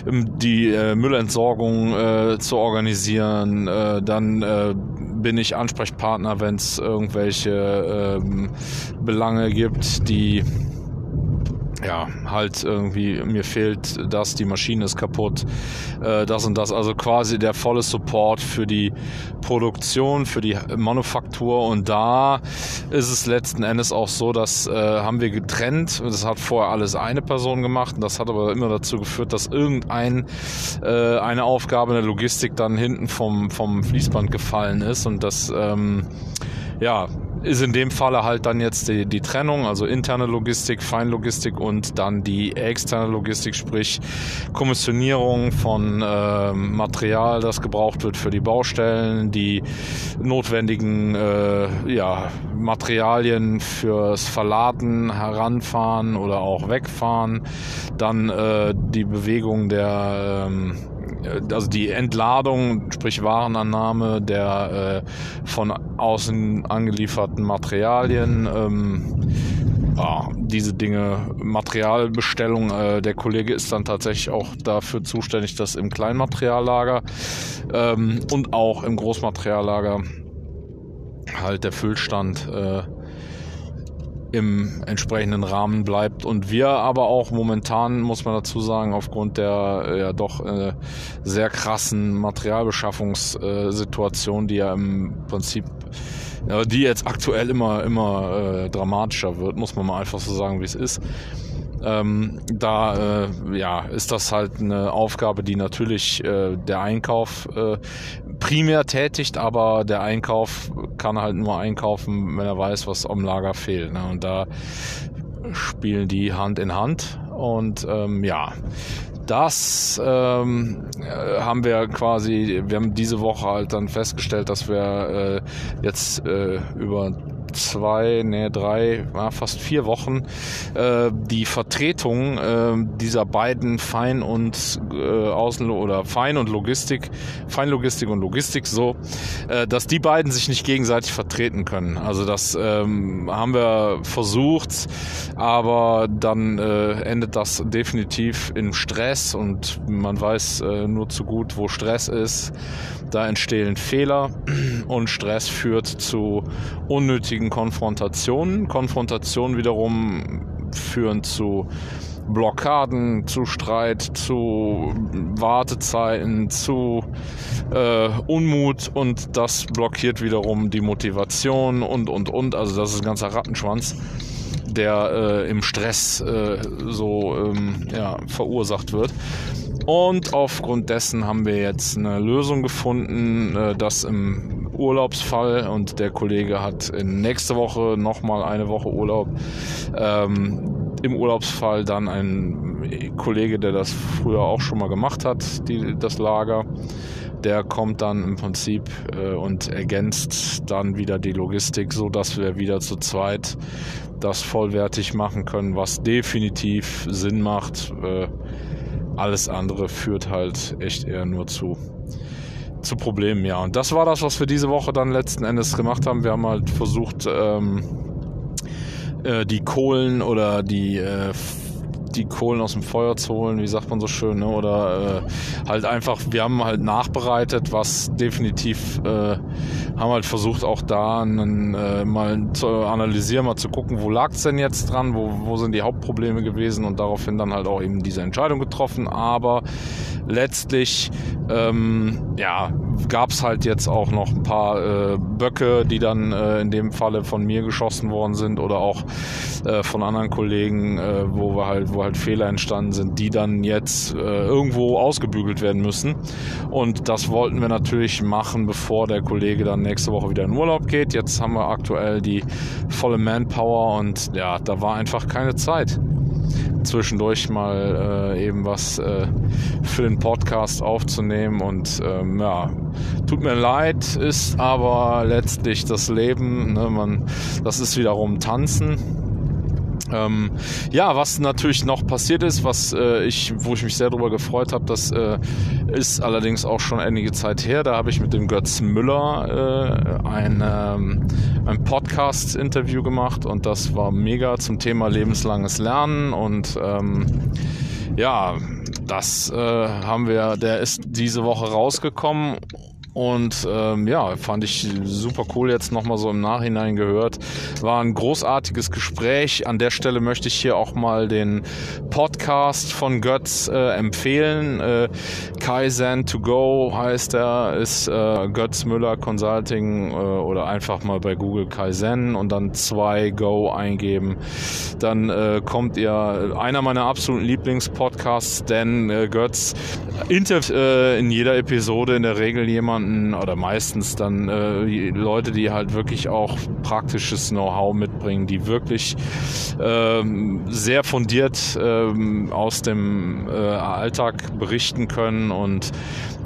die äh, Müllentsorgung äh, zu organisieren. Äh, dann äh, bin ich Ansprechpartner, wenn es irgendwelche ähm, Belange gibt, die ja, halt irgendwie, mir fehlt das, die Maschine ist kaputt, äh, das und das. Also quasi der volle Support für die Produktion, für die Manufaktur. Und da ist es letzten Endes auch so, dass äh, haben wir getrennt. Das hat vorher alles eine Person gemacht. Und das hat aber immer dazu geführt, dass irgendein äh, eine Aufgabe in der Logistik dann hinten vom, vom Fließband gefallen ist. Und das ähm, ja, ist in dem Falle halt dann jetzt die, die Trennung, also interne Logistik, Feinlogistik und dann die externe Logistik, sprich Kommissionierung von äh, Material, das gebraucht wird für die Baustellen, die notwendigen äh, ja, Materialien fürs Verladen, Heranfahren oder auch Wegfahren, dann äh, die Bewegung der ähm, äh, also die Entladung, sprich Warenannahme der äh, von außen angelieferten Materialien, ähm, ja, diese Dinge, Materialbestellung. Äh, der Kollege ist dann tatsächlich auch dafür zuständig, dass im Kleinmateriallager ähm, und auch im Großmateriallager halt der Füllstand äh, im entsprechenden Rahmen bleibt und wir aber auch momentan, muss man dazu sagen, aufgrund der äh, ja doch äh, sehr krassen Materialbeschaffungssituation, die ja im Prinzip ja, die jetzt aktuell immer immer äh, dramatischer wird, muss man mal einfach so sagen, wie es ist. Ähm, da äh, ja, ist das halt eine Aufgabe, die natürlich äh, der Einkauf äh, primär tätigt, aber der Einkauf kann halt nur einkaufen, wenn er weiß, was am Lager fehlt. Ne? Und da spielen die Hand in Hand. Und ähm, ja, das ähm, äh, haben wir quasi, wir haben diese Woche halt dann festgestellt, dass wir äh, jetzt äh, über zwei, nee, drei, ja, fast vier Wochen äh, die Vertretung äh, dieser beiden Fein- und äh, Außen- oder Fein- und Logistik, Feinlogistik und Logistik so, äh, dass die beiden sich nicht gegenseitig vertreten können. Also das ähm, haben wir versucht, aber dann äh, endet das definitiv in Stress und man weiß äh, nur zu gut, wo Stress ist. Da entstehen Fehler und Stress führt zu unnötigen Konfrontationen. Konfrontationen wiederum führen zu Blockaden, zu Streit, zu Wartezeiten, zu äh, Unmut und das blockiert wiederum die Motivation und und und. Also das ist ein ganzer Rattenschwanz, der äh, im Stress äh, so ähm, ja, verursacht wird. Und aufgrund dessen haben wir jetzt eine Lösung gefunden, äh, dass im Urlaubsfall und der Kollege hat nächste Woche nochmal eine Woche Urlaub. Ähm, Im Urlaubsfall dann ein Kollege, der das früher auch schon mal gemacht hat, die, das Lager, der kommt dann im Prinzip äh, und ergänzt dann wieder die Logistik, so dass wir wieder zu zweit das vollwertig machen können, was definitiv Sinn macht. Äh, alles andere führt halt echt eher nur zu, zu Problemen, ja. Und das war das, was wir diese Woche dann letzten Endes gemacht haben. Wir haben halt versucht, ähm, äh, die Kohlen oder die äh, die Kohlen aus dem Feuer zu holen, wie sagt man so schön, ne? oder äh, halt einfach, wir haben halt nachbereitet, was definitiv, äh, haben halt versucht auch da einen, äh, mal zu analysieren, mal zu gucken, wo lag es denn jetzt dran, wo, wo sind die Hauptprobleme gewesen und daraufhin dann halt auch eben diese Entscheidung getroffen, aber letztlich ähm, ja, gab es halt jetzt auch noch ein paar äh, Böcke, die dann äh, in dem Falle von mir geschossen worden sind oder auch äh, von anderen Kollegen, äh, wo wir halt, wo halt Fehler entstanden sind, die dann jetzt äh, irgendwo ausgebügelt werden müssen. Und das wollten wir natürlich machen, bevor der Kollege dann nächste Woche wieder in Urlaub geht. Jetzt haben wir aktuell die volle Manpower und ja, da war einfach keine Zeit zwischendurch mal äh, eben was äh, für den Podcast aufzunehmen. Und ähm, ja, tut mir leid, ist aber letztlich das Leben. Ne? Man, das ist wiederum Tanzen. Ähm, ja, was natürlich noch passiert ist, was äh, ich, wo ich mich sehr darüber gefreut habe, das äh, ist allerdings auch schon einige Zeit her. Da habe ich mit dem Götz Müller äh, ein, ähm, ein Podcast-Interview gemacht und das war mega zum Thema lebenslanges Lernen und ähm, ja, das äh, haben wir, der ist diese Woche rausgekommen und ähm, ja, fand ich super cool jetzt nochmal so im Nachhinein gehört. War ein großartiges Gespräch. An der Stelle möchte ich hier auch mal den Podcast von Götz äh, empfehlen. Äh, Kaizen to go heißt er, ist äh, Götz Müller Consulting äh, oder einfach mal bei Google Kaizen und dann 2 Go eingeben. Dann äh, kommt ihr einer meiner absoluten Lieblingspodcasts, denn äh, Götz interviewt äh, in jeder Episode in der Regel jemand jemanden oder meistens dann äh, Leute, die halt wirklich auch praktisches Know-how mitbringen, die wirklich ähm, sehr fundiert ähm, aus dem äh, Alltag berichten können und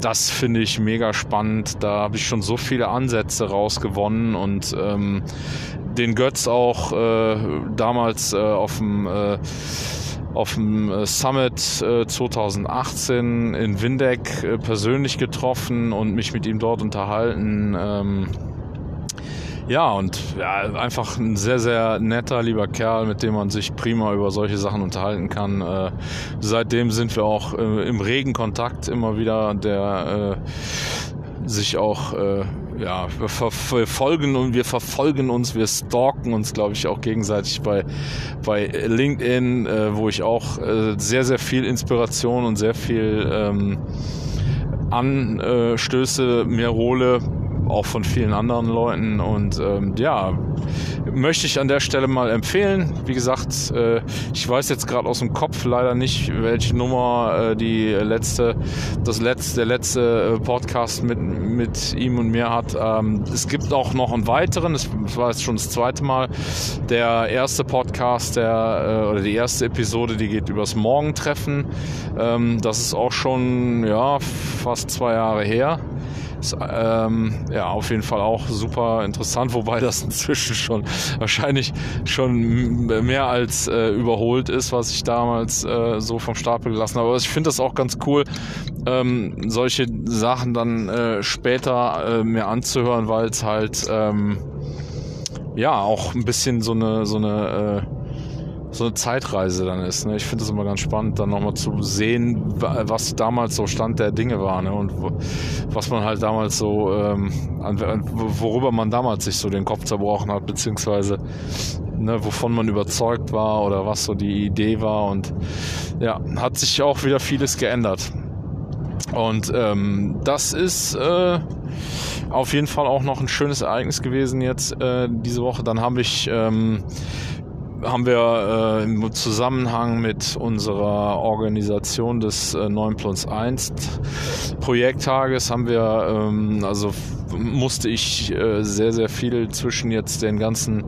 das finde ich mega spannend. Da habe ich schon so viele Ansätze rausgewonnen und ähm, den Götz auch äh, damals äh, auf dem äh, auf dem äh, Summit 2018 äh, in Windeck äh, persönlich getroffen und mich mit ihm dort unterhalten. Ähm, ja, und ja, einfach ein sehr, sehr netter, lieber Kerl, mit dem man sich prima über solche Sachen unterhalten kann. Äh, seitdem sind wir auch äh, im regen Kontakt immer wieder, der äh, sich auch ja, wir verfolgen und wir verfolgen uns, wir stalken uns, glaube ich, auch gegenseitig bei, bei LinkedIn, äh, wo ich auch äh, sehr, sehr viel Inspiration und sehr viel ähm, Anstöße mir hole, auch von vielen anderen Leuten. Und ähm, ja, möchte ich an der Stelle mal empfehlen. Wie gesagt, äh, ich weiß jetzt gerade aus dem Kopf leider nicht, welche Nummer äh, die letzte, das letzte, der letzte äh, Podcast mit, mit ihm und mir hat. Ähm, es gibt auch noch einen weiteren, das war jetzt schon das zweite Mal. Der erste Podcast, der äh, oder die erste Episode, die geht übers Morgentreffen. Ähm, das ist auch schon ja fast zwei Jahre her. Ist, ähm, ja, auf jeden Fall auch super interessant, wobei das *laughs* inzwischen schon wahrscheinlich schon mehr als äh, überholt ist, was ich damals äh, so vom Stapel gelassen habe. Aber ich finde das auch ganz cool, ähm, solche Sachen dann äh, später äh, mir anzuhören, weil es halt ähm, ja auch ein bisschen so eine so eine äh, so eine Zeitreise dann ist. Ne? Ich finde es immer ganz spannend, dann nochmal zu sehen, was damals so Stand der Dinge war ne? und was man halt damals so, ähm, worüber man damals sich so den Kopf zerbrochen hat, beziehungsweise ne, wovon man überzeugt war oder was so die Idee war und ja, hat sich auch wieder vieles geändert. Und ähm, das ist äh, auf jeden Fall auch noch ein schönes Ereignis gewesen jetzt äh, diese Woche. Dann habe ich ähm, haben wir äh, im Zusammenhang mit unserer Organisation des äh, 9 plus 1 Projekttages haben wir, ähm, also musste ich äh, sehr, sehr viel zwischen jetzt den ganzen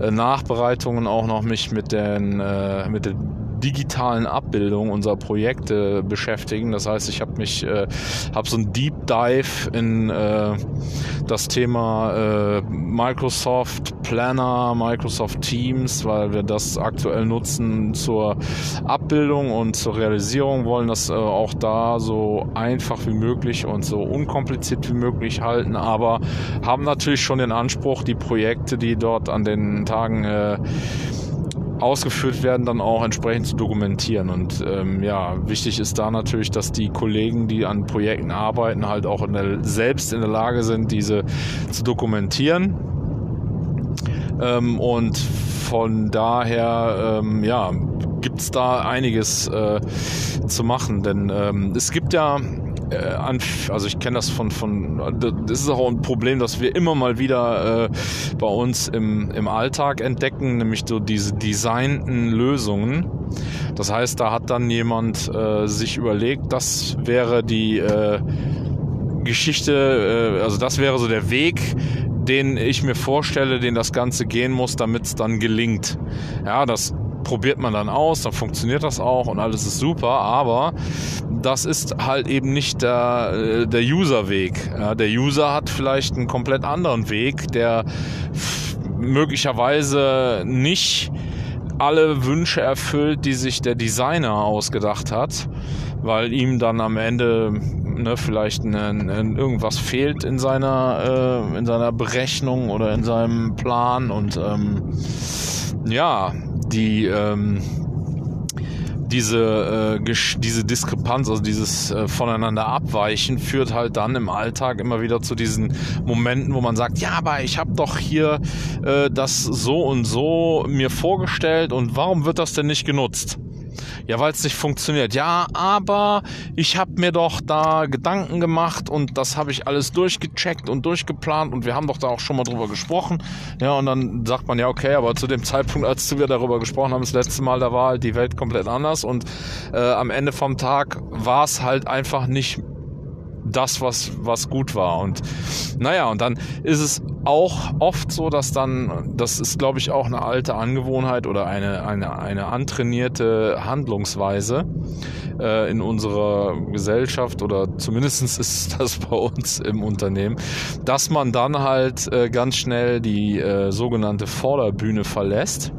äh, Nachbereitungen auch noch mich mit den, äh, mit den digitalen Abbildung unserer Projekte beschäftigen. Das heißt, ich habe mich, äh, habe so ein Deep Dive in äh, das Thema äh, Microsoft Planner, Microsoft Teams, weil wir das aktuell nutzen zur Abbildung und zur Realisierung, wollen das äh, auch da so einfach wie möglich und so unkompliziert wie möglich halten, aber haben natürlich schon den Anspruch, die Projekte, die dort an den Tagen äh, ausgeführt werden, dann auch entsprechend zu dokumentieren. Und ähm, ja, wichtig ist da natürlich, dass die Kollegen, die an Projekten arbeiten, halt auch in der, selbst in der Lage sind, diese zu dokumentieren. Ähm, und von daher, ähm, ja, gibt es da einiges äh, zu machen, denn ähm, es gibt ja äh, also ich kenne das von, von, das ist auch ein Problem, das wir immer mal wieder äh, bei uns im, im Alltag entdecken, nämlich so diese designten Lösungen. Das heißt, da hat dann jemand äh, sich überlegt, das wäre die äh, Geschichte, äh, also das wäre so der Weg, den ich mir vorstelle, den das Ganze gehen muss, damit es dann gelingt. Ja, das probiert man dann aus, dann funktioniert das auch und alles ist super, aber das ist halt eben nicht der, äh, der User-Weg. Ja, der User hat vielleicht einen komplett anderen Weg, der möglicherweise nicht alle Wünsche erfüllt, die sich der Designer ausgedacht hat, weil ihm dann am Ende ne, vielleicht ein, ein, irgendwas fehlt in seiner, äh, in seiner Berechnung oder in seinem Plan und ähm, ja, die ähm, diese, äh, diese Diskrepanz, also dieses äh, voneinander abweichen, führt halt dann im Alltag immer wieder zu diesen Momenten, wo man sagt, ja, aber ich habe doch hier äh, das so und so mir vorgestellt und warum wird das denn nicht genutzt? Ja, weil es nicht funktioniert. Ja, aber ich habe mir doch da Gedanken gemacht und das habe ich alles durchgecheckt und durchgeplant und wir haben doch da auch schon mal drüber gesprochen. Ja, und dann sagt man ja, okay, aber zu dem Zeitpunkt, als wir darüber gesprochen haben, das letzte Mal, da war halt die Welt komplett anders und äh, am Ende vom Tag war es halt einfach nicht das, was, was gut war. Und naja, und dann ist es auch oft so, dass dann, das ist glaube ich auch eine alte Angewohnheit oder eine, eine, eine antrainierte Handlungsweise äh, in unserer Gesellschaft oder zumindest ist *laughs* das bei uns im Unternehmen, dass man dann halt äh, ganz schnell die äh, sogenannte Vorderbühne verlässt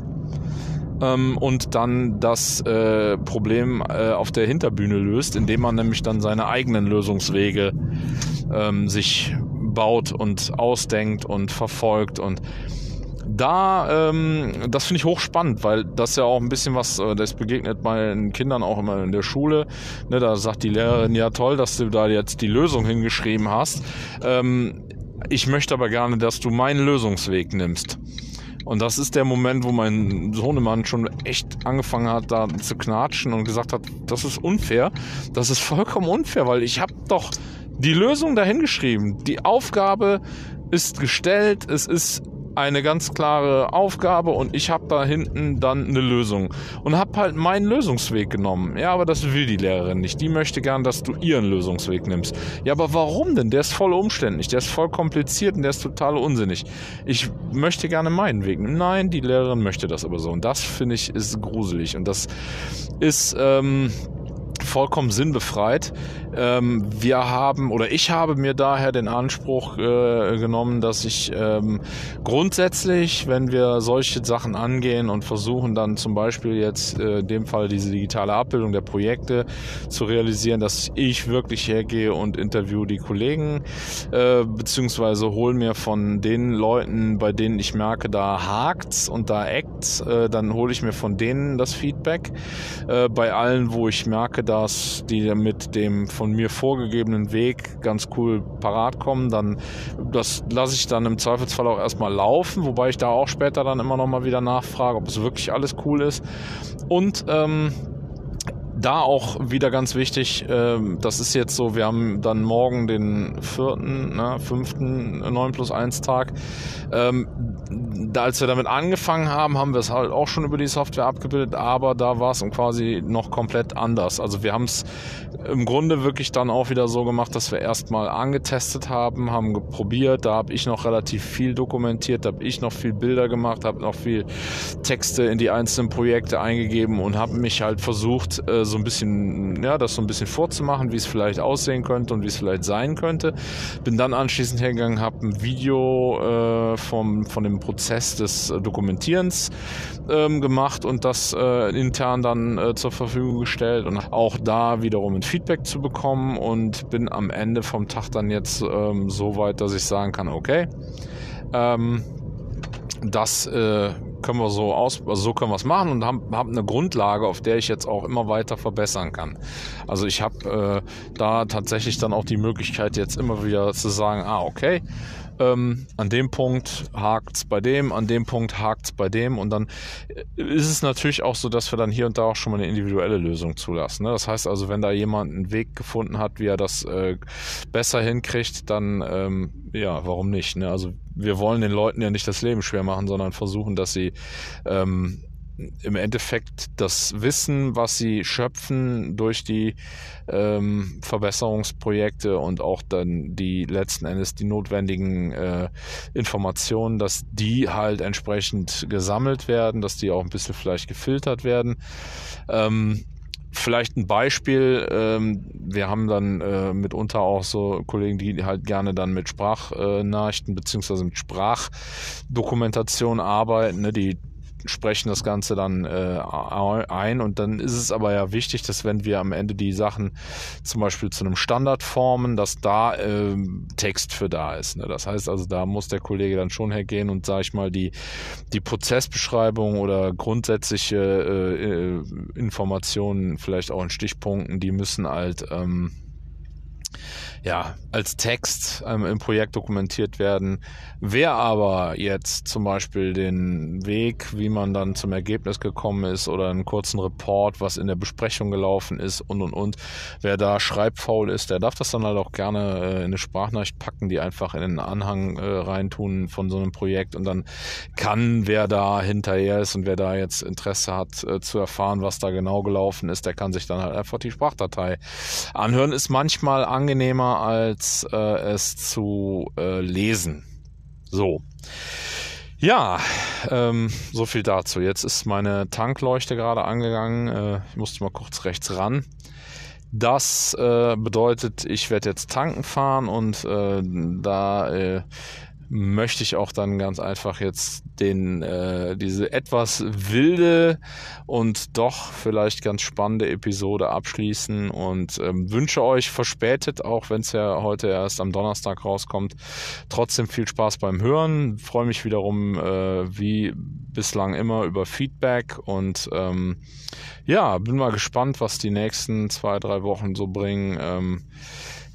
ähm, und dann das äh, Problem äh, auf der Hinterbühne löst, indem man nämlich dann seine eigenen Lösungswege ähm, sich baut und ausdenkt und verfolgt und da, ähm, das finde ich hochspannend, weil das ja auch ein bisschen was, äh, das begegnet meinen Kindern auch immer in der Schule. Ne, da sagt die Lehrerin, ja toll, dass du da jetzt die Lösung hingeschrieben hast. Ähm, ich möchte aber gerne, dass du meinen Lösungsweg nimmst. Und das ist der Moment, wo mein Sohnemann schon echt angefangen hat, da zu knatschen und gesagt hat, das ist unfair. Das ist vollkommen unfair, weil ich habe doch die Lösung dahingeschrieben. Die Aufgabe ist gestellt, es ist eine ganz klare Aufgabe und ich habe da hinten dann eine Lösung und habe halt meinen Lösungsweg genommen. Ja, aber das will die Lehrerin nicht. Die möchte gern, dass du ihren Lösungsweg nimmst. Ja, aber warum denn? Der ist voll umständlich, der ist voll kompliziert und der ist total unsinnig. Ich möchte gerne meinen Weg. Nein, die Lehrerin möchte das aber so und das finde ich ist gruselig und das ist ähm, vollkommen sinnbefreit. Ähm, wir haben oder ich habe mir daher den Anspruch äh, genommen, dass ich ähm, grundsätzlich, wenn wir solche Sachen angehen und versuchen dann zum Beispiel jetzt äh, in dem Fall diese digitale Abbildung der Projekte zu realisieren, dass ich wirklich hergehe und interview die Kollegen äh, beziehungsweise hole mir von den Leuten, bei denen ich merke, da hakt's und da eckt's, äh, dann hole ich mir von denen das Feedback. Äh, bei allen, wo ich merke, dass die mit dem von mir vorgegebenen Weg ganz cool parat kommen, dann das lasse ich dann im Zweifelsfall auch erstmal laufen, wobei ich da auch später dann immer noch mal wieder nachfrage, ob es wirklich alles cool ist. Und ähm, da auch wieder ganz wichtig, äh, das ist jetzt so, wir haben dann morgen den vierten, ne, fünften 9 plus 1 Tag. Ähm, da, als wir damit angefangen haben, haben wir es halt auch schon über die Software abgebildet, aber da war es quasi noch komplett anders. Also wir haben es im Grunde wirklich dann auch wieder so gemacht, dass wir erstmal angetestet haben, haben probiert, da habe ich noch relativ viel dokumentiert, da habe ich noch viel Bilder gemacht, habe noch viel Texte in die einzelnen Projekte eingegeben und habe mich halt versucht, äh, so ein bisschen, ja, das so ein bisschen vorzumachen, wie es vielleicht aussehen könnte und wie es vielleicht sein könnte. Bin dann anschließend hergegangen, habe ein Video äh, vom, von dem Prozess des äh, Dokumentierens ähm, gemacht und das äh, intern dann äh, zur Verfügung gestellt und auch da wiederum ein Feedback zu bekommen und bin am Ende vom Tag dann jetzt ähm, so weit, dass ich sagen kann, okay, ähm, das äh, können wir so aus, also so können wir es machen und haben, haben eine Grundlage, auf der ich jetzt auch immer weiter verbessern kann. Also ich habe äh, da tatsächlich dann auch die Möglichkeit, jetzt immer wieder zu sagen, ah, okay, ähm, an dem Punkt hakt's bei dem, an dem Punkt hakt's bei dem und dann ist es natürlich auch so, dass wir dann hier und da auch schon mal eine individuelle Lösung zulassen. Ne? Das heißt also, wenn da jemand einen Weg gefunden hat, wie er das äh, besser hinkriegt, dann ähm, ja, warum nicht? Ne? Also wir wollen den Leuten ja nicht das Leben schwer machen, sondern versuchen, dass sie ähm, im Endeffekt das Wissen, was sie schöpfen durch die ähm, Verbesserungsprojekte und auch dann die letzten Endes die notwendigen äh, Informationen, dass die halt entsprechend gesammelt werden, dass die auch ein bisschen vielleicht gefiltert werden. Ähm, vielleicht ein Beispiel, ähm, wir haben dann äh, mitunter auch so Kollegen, die halt gerne dann mit Sprachnachrichten äh, beziehungsweise mit Sprachdokumentation arbeiten, ne, die sprechen das Ganze dann äh, ein und dann ist es aber ja wichtig, dass wenn wir am Ende die Sachen zum Beispiel zu einem Standard formen, dass da äh, Text für da ist. Ne? Das heißt also, da muss der Kollege dann schon hergehen und sage ich mal die die Prozessbeschreibung oder grundsätzliche äh, äh, Informationen, vielleicht auch in Stichpunkten, die müssen halt ähm, ja, als Text ähm, im Projekt dokumentiert werden. Wer aber jetzt zum Beispiel den Weg, wie man dann zum Ergebnis gekommen ist oder einen kurzen Report, was in der Besprechung gelaufen ist und und und, wer da schreibfaul ist, der darf das dann halt auch gerne äh, in eine Sprachnachricht packen, die einfach in den Anhang äh, reintun von so einem Projekt und dann kann, wer da hinterher ist und wer da jetzt Interesse hat äh, zu erfahren, was da genau gelaufen ist, der kann sich dann halt einfach die Sprachdatei anhören. Ist manchmal angenehmer als äh, es zu äh, lesen. So. Ja, ähm, so viel dazu. Jetzt ist meine Tankleuchte gerade angegangen. Äh, ich musste mal kurz rechts ran. Das äh, bedeutet, ich werde jetzt tanken fahren und äh, da äh, möchte ich auch dann ganz einfach jetzt den äh, diese etwas wilde und doch vielleicht ganz spannende Episode abschließen und ähm, wünsche euch verspätet, auch wenn es ja heute erst am Donnerstag rauskommt, trotzdem viel Spaß beim Hören. Freue mich wiederum äh, wie bislang immer über Feedback und ähm, ja, bin mal gespannt, was die nächsten zwei, drei Wochen so bringen. Ähm,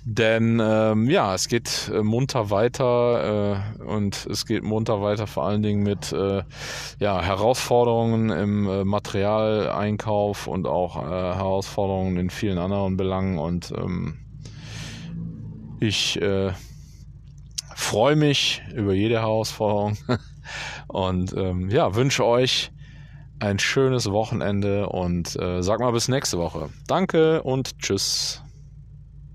denn ähm, ja, es geht äh, munter weiter äh, und es geht munter weiter vor allen Dingen mit äh, ja, Herausforderungen im äh, Materialeinkauf und auch äh, Herausforderungen in vielen anderen Belangen. Und ähm, ich äh, freue mich über jede Herausforderung *laughs* und ähm, ja, wünsche euch ein schönes Wochenende und äh, sag mal bis nächste Woche. Danke und tschüss.